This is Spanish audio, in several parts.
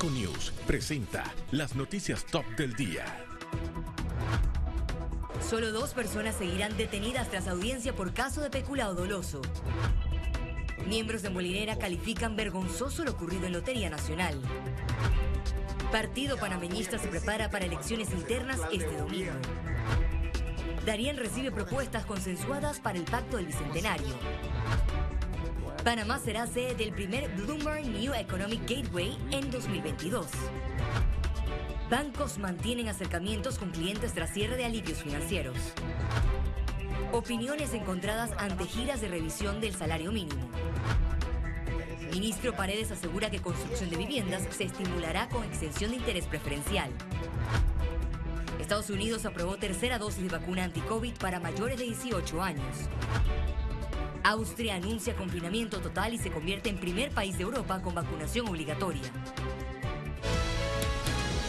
Econews presenta las noticias top del día. Solo dos personas seguirán detenidas tras audiencia por caso de peculado doloso. Miembros de Molinera califican vergonzoso lo ocurrido en Lotería Nacional. Partido panameñista se prepara para elecciones internas este domingo. Darien recibe propuestas consensuadas para el pacto del Bicentenario. Panamá será sede del primer Bloomberg New Economic Gateway en 2022. Bancos mantienen acercamientos con clientes tras cierre de alivios financieros. Opiniones encontradas ante giras de revisión del salario mínimo. Ministro Paredes asegura que construcción de viviendas se estimulará con extensión de interés preferencial. Estados Unidos aprobó tercera dosis de vacuna anti-COVID para mayores de 18 años. Austria anuncia confinamiento total y se convierte en primer país de Europa con vacunación obligatoria.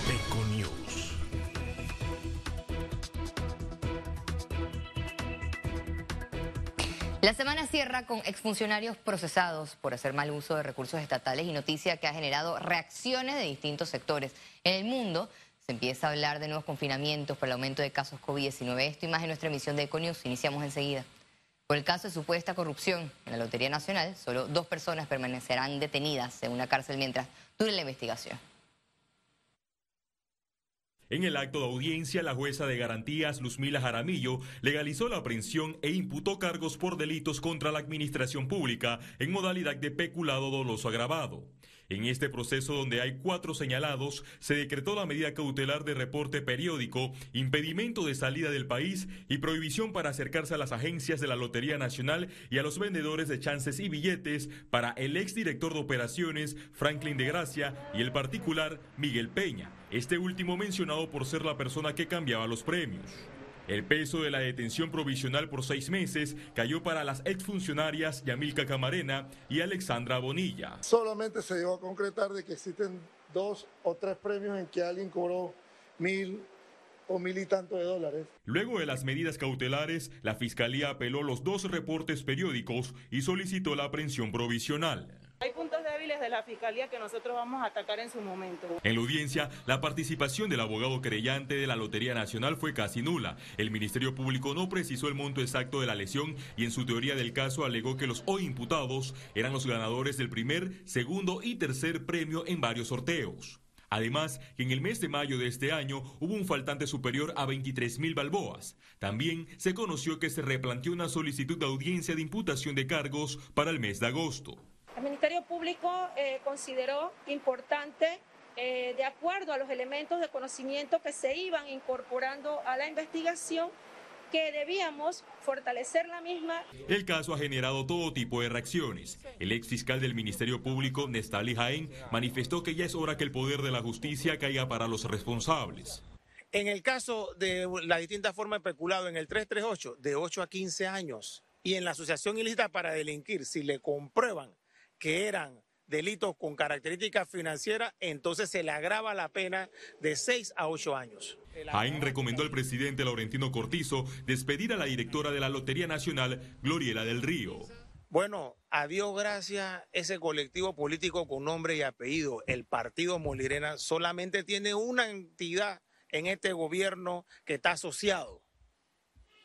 Econews. La semana cierra con exfuncionarios procesados por hacer mal uso de recursos estatales y noticia que ha generado reacciones de distintos sectores. En el mundo se empieza a hablar de nuevos confinamientos por el aumento de casos COVID-19. Esto y más en nuestra emisión de Econews. Iniciamos enseguida. Por el caso de supuesta corrupción en la Lotería Nacional, solo dos personas permanecerán detenidas en una cárcel mientras dure la investigación. En el acto de audiencia, la jueza de garantías Luzmila Jaramillo legalizó la aprehensión e imputó cargos por delitos contra la administración pública en modalidad de peculado doloso agravado. En este proceso donde hay cuatro señalados, se decretó la medida cautelar de reporte periódico, impedimento de salida del país y prohibición para acercarse a las agencias de la Lotería Nacional y a los vendedores de chances y billetes para el exdirector de operaciones Franklin de Gracia y el particular Miguel Peña, este último mencionado por ser la persona que cambiaba los premios. El peso de la detención provisional por seis meses cayó para las exfuncionarias Yamilca Camarena y Alexandra Bonilla. Solamente se llegó a concretar de que existen dos o tres premios en que alguien cobró mil o mil y tanto de dólares. Luego de las medidas cautelares, la Fiscalía apeló los dos reportes periódicos y solicitó la aprehensión provisional. Hay puntos de la Fiscalía que nosotros vamos a atacar en su momento. En la audiencia, la participación del abogado querellante de la Lotería Nacional fue casi nula. El Ministerio Público no precisó el monto exacto de la lesión y en su teoría del caso alegó que los hoy imputados eran los ganadores del primer, segundo y tercer premio en varios sorteos. Además, que en el mes de mayo de este año hubo un faltante superior a 23 mil balboas. También se conoció que se replanteó una solicitud de audiencia de imputación de cargos para el mes de agosto. El Ministerio Público eh, consideró importante, eh, de acuerdo a los elementos de conocimiento que se iban incorporando a la investigación, que debíamos fortalecer la misma. El caso ha generado todo tipo de reacciones. El ex fiscal del Ministerio Público, Nestali Jaén, manifestó que ya es hora que el poder de la justicia caiga para los responsables. En el caso de la distinta forma de peculado, en el 338, de 8 a 15 años, y en la asociación ilícita para delinquir, si le comprueban que eran delitos con características financieras, entonces se le agrava la pena de 6 a 8 años. Jaén recomendó al presidente Laurentino Cortizo despedir a la directora de la Lotería Nacional, Gloriela del Río. Bueno, a Dios gracias, ese colectivo político con nombre y apellido, el Partido Molirena, solamente tiene una entidad en este gobierno que está asociado,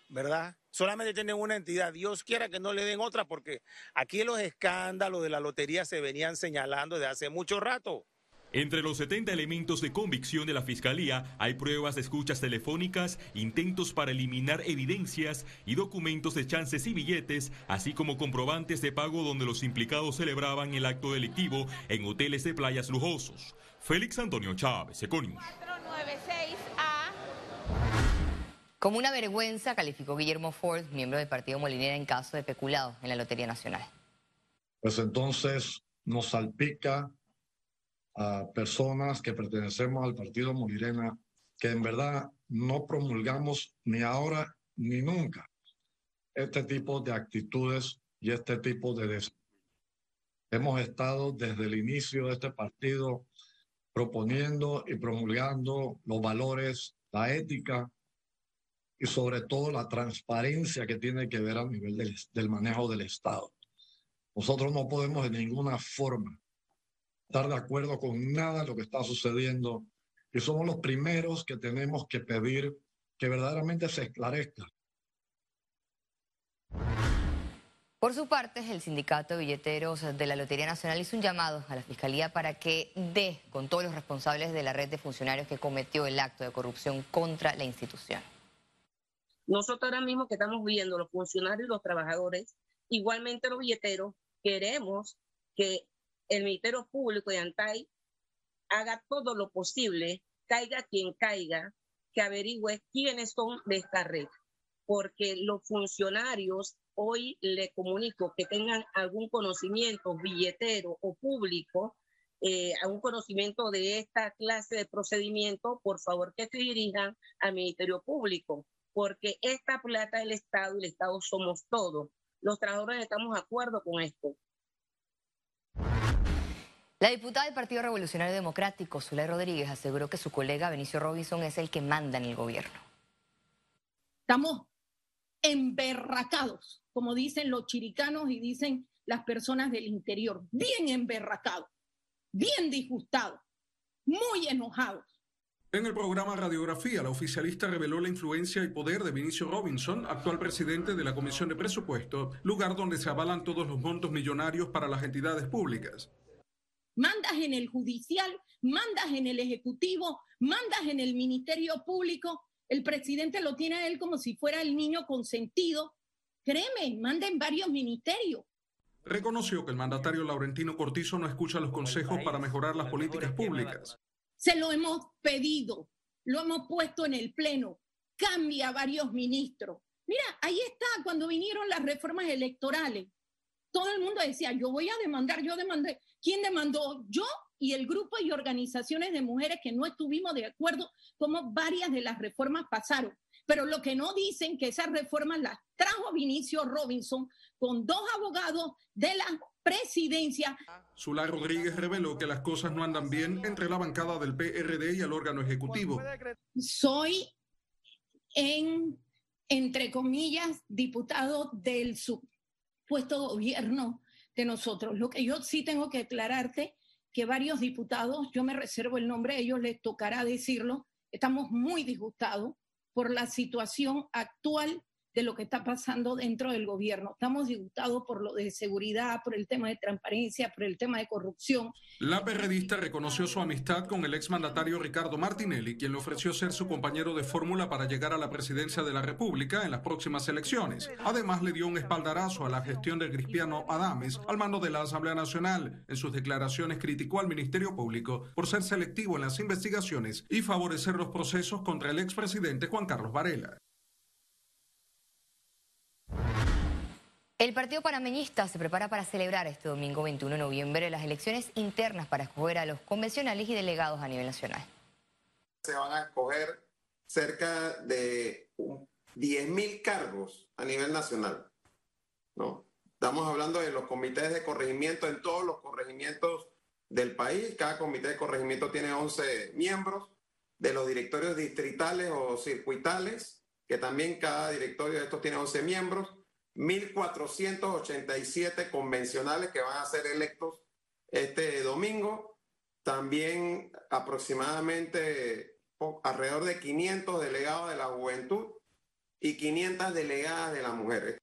¿verdad? Solamente tienen una entidad. Dios quiera que no le den otra, porque aquí los escándalos de la lotería se venían señalando desde hace mucho rato. Entre los 70 elementos de convicción de la Fiscalía hay pruebas de escuchas telefónicas, intentos para eliminar evidencias y documentos de chances y billetes, así como comprobantes de pago donde los implicados celebraban el acto delictivo en hoteles de playas lujosos. Félix Antonio Chávez, Econius. Como una vergüenza calificó Guillermo Ford, miembro del Partido Molinera, en caso de peculado en la Lotería Nacional. Pues entonces nos salpica a personas que pertenecemos al Partido Molinera que en verdad no promulgamos ni ahora ni nunca este tipo de actitudes y este tipo de... Hemos estado desde el inicio de este partido proponiendo y promulgando los valores, la ética y sobre todo la transparencia que tiene que ver a nivel del, manejo del Estado. Nosotros no podemos de ninguna forma estar de acuerdo con nada de lo que está sucediendo y somos los primeros que tenemos que pedir que verdaderamente se esclarezca. Por su parte, el sindicato de billeteros de la Lotería Nacional hizo un llamado a la Fiscalía para que dé con todos los responsables de la red de funcionarios que cometió el acto de corrupción contra la institución. Nosotros ahora mismo que estamos viendo los funcionarios y los trabajadores, igualmente los billeteros, queremos que el Ministerio Público de Antay haga todo lo posible, caiga quien caiga, que averigüe quiénes son de esta red, porque los funcionarios hoy le comunico que tengan algún conocimiento billetero o público, eh, algún conocimiento de esta clase de procedimiento, por favor que se dirijan al Ministerio Público, porque esta plata del Estado y el Estado somos todos. Los trabajadores estamos de acuerdo con esto. La diputada del Partido Revolucionario Democrático, Zulay Rodríguez, aseguró que su colega Benicio Robinson es el que manda en el gobierno. Estamos emberracados, como dicen los chiricanos y dicen las personas del interior, bien emberracados, bien disgustados, muy enojados. En el programa Radiografía, la oficialista reveló la influencia y poder de Vinicio Robinson, actual presidente de la Comisión de Presupuesto, lugar donde se avalan todos los montos millonarios para las entidades públicas mandas en el judicial, mandas en el ejecutivo, mandas en el ministerio público. El presidente lo tiene a él como si fuera el niño consentido. Créeme, manda en varios ministerios. Reconoció que el mandatario Laurentino Cortizo no escucha los consejos para mejorar las políticas públicas. Se lo hemos pedido, lo hemos puesto en el Pleno. Cambia varios ministros. Mira, ahí está cuando vinieron las reformas electorales todo el mundo decía, yo voy a demandar, yo demandé. ¿Quién demandó? Yo y el grupo y organizaciones de mujeres que no estuvimos de acuerdo como varias de las reformas pasaron. Pero lo que no dicen que esas reformas las trajo Vinicio Robinson con dos abogados de la presidencia. Sula Rodríguez reveló que las cosas no andan bien entre la bancada del PRD y el órgano ejecutivo. Soy en, entre comillas, diputado del sub puesto gobierno de nosotros. Lo que yo sí tengo que aclararte, que varios diputados, yo me reservo el nombre, ellos les tocará decirlo, estamos muy disgustados por la situación actual de lo que está pasando dentro del gobierno. Estamos disgustados por lo de seguridad, por el tema de transparencia, por el tema de corrupción. La perredista reconoció su amistad con el exmandatario Ricardo Martinelli, quien le ofreció ser su compañero de fórmula para llegar a la presidencia de la República en las próximas elecciones. Además, le dio un espaldarazo a la gestión de Cristiano Adames al mando de la Asamblea Nacional. En sus declaraciones criticó al Ministerio Público por ser selectivo en las investigaciones y favorecer los procesos contra el expresidente Juan Carlos Varela. El Partido Panameñista se prepara para celebrar este domingo 21 de noviembre las elecciones internas para escoger a los convencionales y delegados a nivel nacional. Se van a escoger cerca de 10.000 cargos a nivel nacional. ¿no? Estamos hablando de los comités de corregimiento en todos los corregimientos del país. Cada comité de corregimiento tiene 11 miembros. De los directorios distritales o circuitales, que también cada directorio de estos tiene 11 miembros 1.487 convencionales que van a ser electos este domingo. También aproximadamente alrededor de 500 delegados de la juventud y 500 delegadas de las mujeres.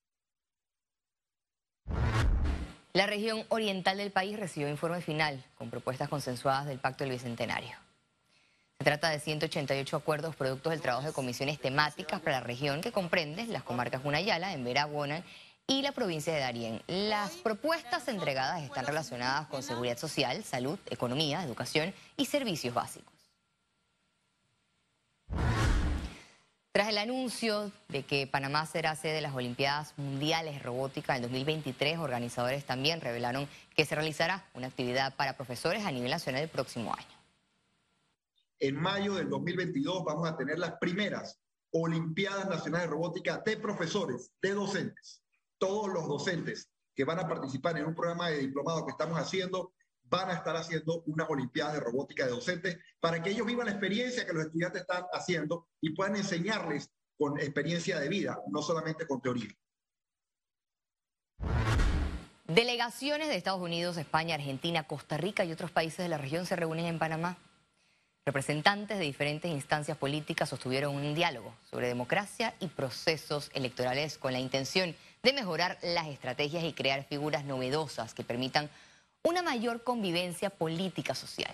La región oriental del país recibió informe final con propuestas consensuadas del Pacto del Bicentenario. Se trata de 188 acuerdos productos del trabajo de comisiones temáticas para la región que comprende las comarcas Gunayala, Embera, Guanan y la provincia de Darién. Las propuestas entregadas están relacionadas con seguridad social, salud, economía, educación y servicios básicos. Tras el anuncio de que Panamá será sede de las Olimpiadas Mundiales Robótica en 2023, organizadores también revelaron que se realizará una actividad para profesores a nivel nacional el próximo año. En mayo del 2022 vamos a tener las primeras Olimpiadas Nacionales de Robótica de profesores, de docentes. Todos los docentes que van a participar en un programa de diplomado que estamos haciendo van a estar haciendo unas Olimpiadas de Robótica de docentes para que ellos vivan la experiencia que los estudiantes están haciendo y puedan enseñarles con experiencia de vida, no solamente con teoría. Delegaciones de Estados Unidos, España, Argentina, Costa Rica y otros países de la región se reúnen en Panamá. Representantes de diferentes instancias políticas sostuvieron un diálogo sobre democracia y procesos electorales con la intención de mejorar las estrategias y crear figuras novedosas que permitan una mayor convivencia política social.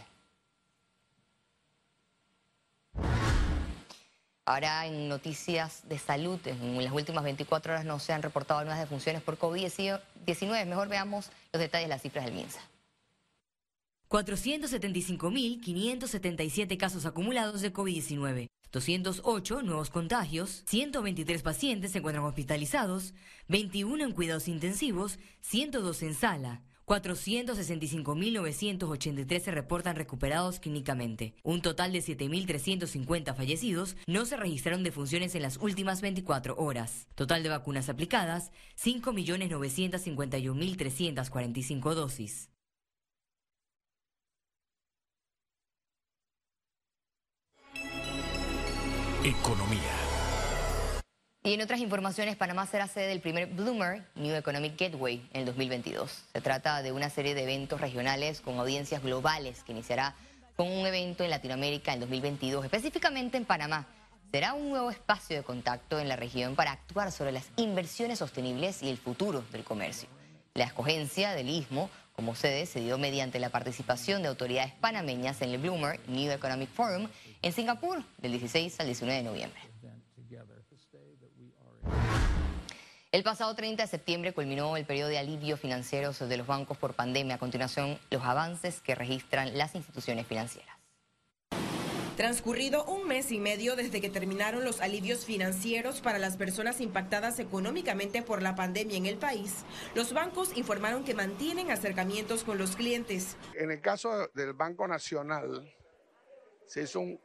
Ahora en noticias de salud, en las últimas 24 horas no se han reportado nuevas defunciones por COVID-19. Mejor veamos los detalles de las cifras del MINSA. 475.577 casos acumulados de COVID-19. 208 nuevos contagios, 123 pacientes se encuentran hospitalizados, 21 en cuidados intensivos, 102 en sala, 465.983 se reportan recuperados clínicamente. Un total de 7.350 fallecidos no se registraron defunciones en las últimas 24 horas. Total de vacunas aplicadas, 5.951.345 dosis. Economía. Y en otras informaciones, Panamá será sede del primer Bloomer New Economic Gateway en el 2022. Se trata de una serie de eventos regionales con audiencias globales que iniciará con un evento en Latinoamérica en 2022, específicamente en Panamá. Será un nuevo espacio de contacto en la región para actuar sobre las inversiones sostenibles y el futuro del comercio. La escogencia del Istmo como sede se dio mediante la participación de autoridades panameñas en el Bloomer New Economic Forum en Singapur del 16 al 19 de noviembre. El pasado 30 de septiembre culminó el periodo de alivio financiero de los bancos por pandemia. A continuación, los avances que registran las instituciones financieras. Transcurrido un mes y medio desde que terminaron los alivios financieros para las personas impactadas económicamente por la pandemia en el país, los bancos informaron que mantienen acercamientos con los clientes. En el caso del Banco Nacional, se hizo un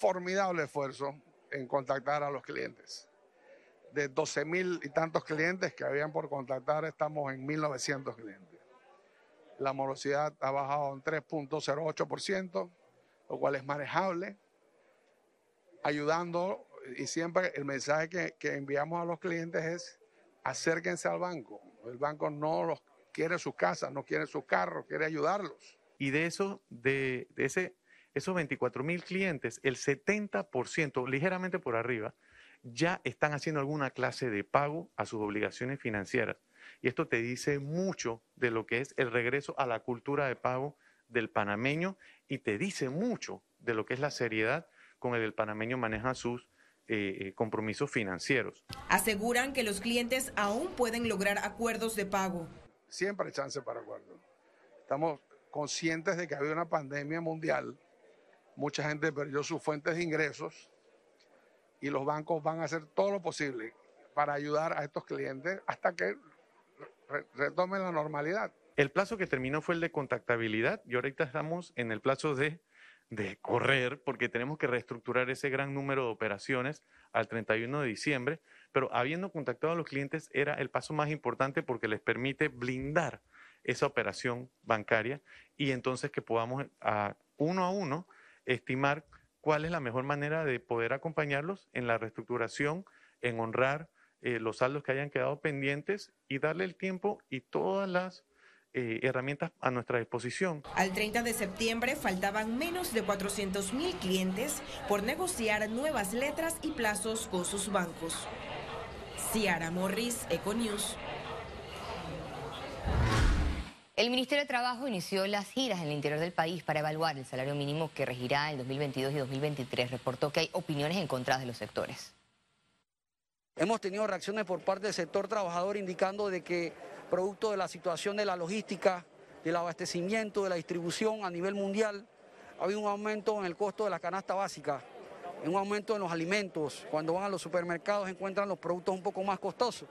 formidable esfuerzo en contactar a los clientes de 12 mil y tantos clientes que habían por contactar, estamos en 1.900 clientes. La morosidad ha bajado en 3.08%, lo cual es manejable, ayudando y siempre el mensaje que, que, enviamos a los clientes es acérquense al banco. El banco no los quiere su casa, no quiere su carro, quiere ayudarlos. Y de eso, de, de ese, esos 24 mil clientes, el 70%, ligeramente por arriba, ya están haciendo alguna clase de pago a sus obligaciones financieras. Y esto te dice mucho de lo que es el regreso a la cultura de pago del panameño y te dice mucho de lo que es la seriedad con el que el panameño maneja sus eh, eh, compromisos financieros. Aseguran que los clientes aún pueden lograr acuerdos de pago. Siempre hay chance para acuerdos. Estamos conscientes de que ha habido una pandemia mundial. Mucha gente perdió sus fuentes de ingresos y los bancos van a hacer todo lo posible para ayudar a estos clientes hasta que retomen la normalidad. El plazo que terminó fue el de contactabilidad y ahorita estamos en el plazo de, de correr porque tenemos que reestructurar ese gran número de operaciones al 31 de diciembre, pero habiendo contactado a los clientes era el paso más importante porque les permite blindar esa operación bancaria y entonces que podamos a uno a uno estimar cuál es la mejor manera de poder acompañarlos en la reestructuración, en honrar eh, los saldos que hayan quedado pendientes y darle el tiempo y todas las eh, herramientas a nuestra disposición. Al 30 de septiembre faltaban menos de 400 mil clientes por negociar nuevas letras y plazos con sus bancos. Ciara Morris, Econews. El Ministerio de Trabajo inició las giras en el interior del país para evaluar el salario mínimo que regirá en 2022 y 2023. Reportó que hay opiniones encontradas de los sectores. Hemos tenido reacciones por parte del sector trabajador indicando de que producto de la situación de la logística, del abastecimiento, de la distribución a nivel mundial, ha habido un aumento en el costo de la canasta básica, un aumento en los alimentos. Cuando van a los supermercados encuentran los productos un poco más costosos.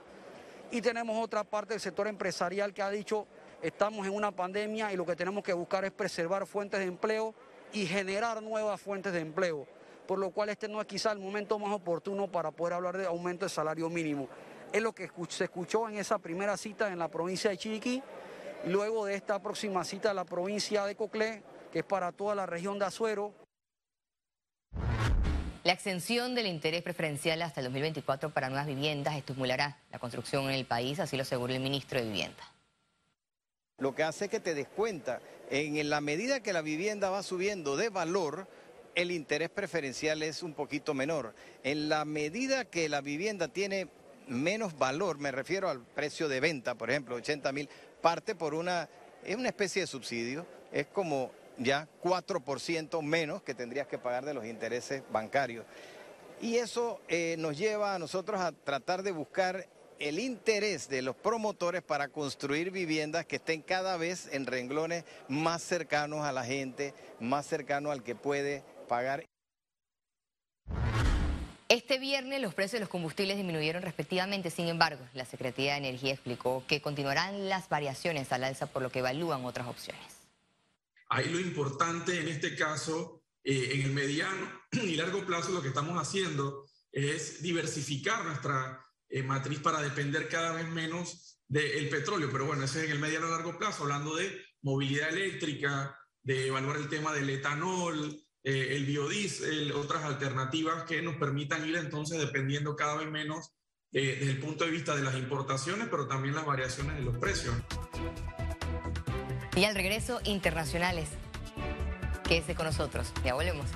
Y tenemos otra parte del sector empresarial que ha dicho Estamos en una pandemia y lo que tenemos que buscar es preservar fuentes de empleo y generar nuevas fuentes de empleo, por lo cual este no es quizá el momento más oportuno para poder hablar de aumento de salario mínimo. Es lo que se escuchó en esa primera cita en la provincia de Chiriquí, luego de esta próxima cita en la provincia de Coclé, que es para toda la región de Azuero. La extensión del interés preferencial hasta el 2024 para nuevas viviendas estimulará la construcción en el país, así lo aseguró el ministro de Vivienda. Lo que hace es que te des cuenta, en la medida que la vivienda va subiendo de valor, el interés preferencial es un poquito menor. En la medida que la vivienda tiene menos valor, me refiero al precio de venta, por ejemplo, 80 mil, parte por una, es una especie de subsidio, es como ya 4% menos que tendrías que pagar de los intereses bancarios. Y eso eh, nos lleva a nosotros a tratar de buscar el interés de los promotores para construir viviendas que estén cada vez en renglones más cercanos a la gente, más cercanos al que puede pagar. Este viernes los precios de los combustibles disminuyeron respectivamente, sin embargo, la Secretaría de Energía explicó que continuarán las variaciones al alza por lo que evalúan otras opciones. Ahí lo importante en este caso, eh, en el mediano y largo plazo, lo que estamos haciendo es diversificar nuestra eh, matriz para depender cada vez menos del petróleo. Pero bueno, ese es en el mediano y largo plazo, hablando de movilidad eléctrica, de evaluar el tema del etanol, eh, el biodiesel, otras alternativas que nos permitan ir entonces dependiendo cada vez menos eh, desde el punto de vista de las importaciones, pero también las variaciones de los precios. Y al regreso, internacionales. Quédese con nosotros. Ya volvemos.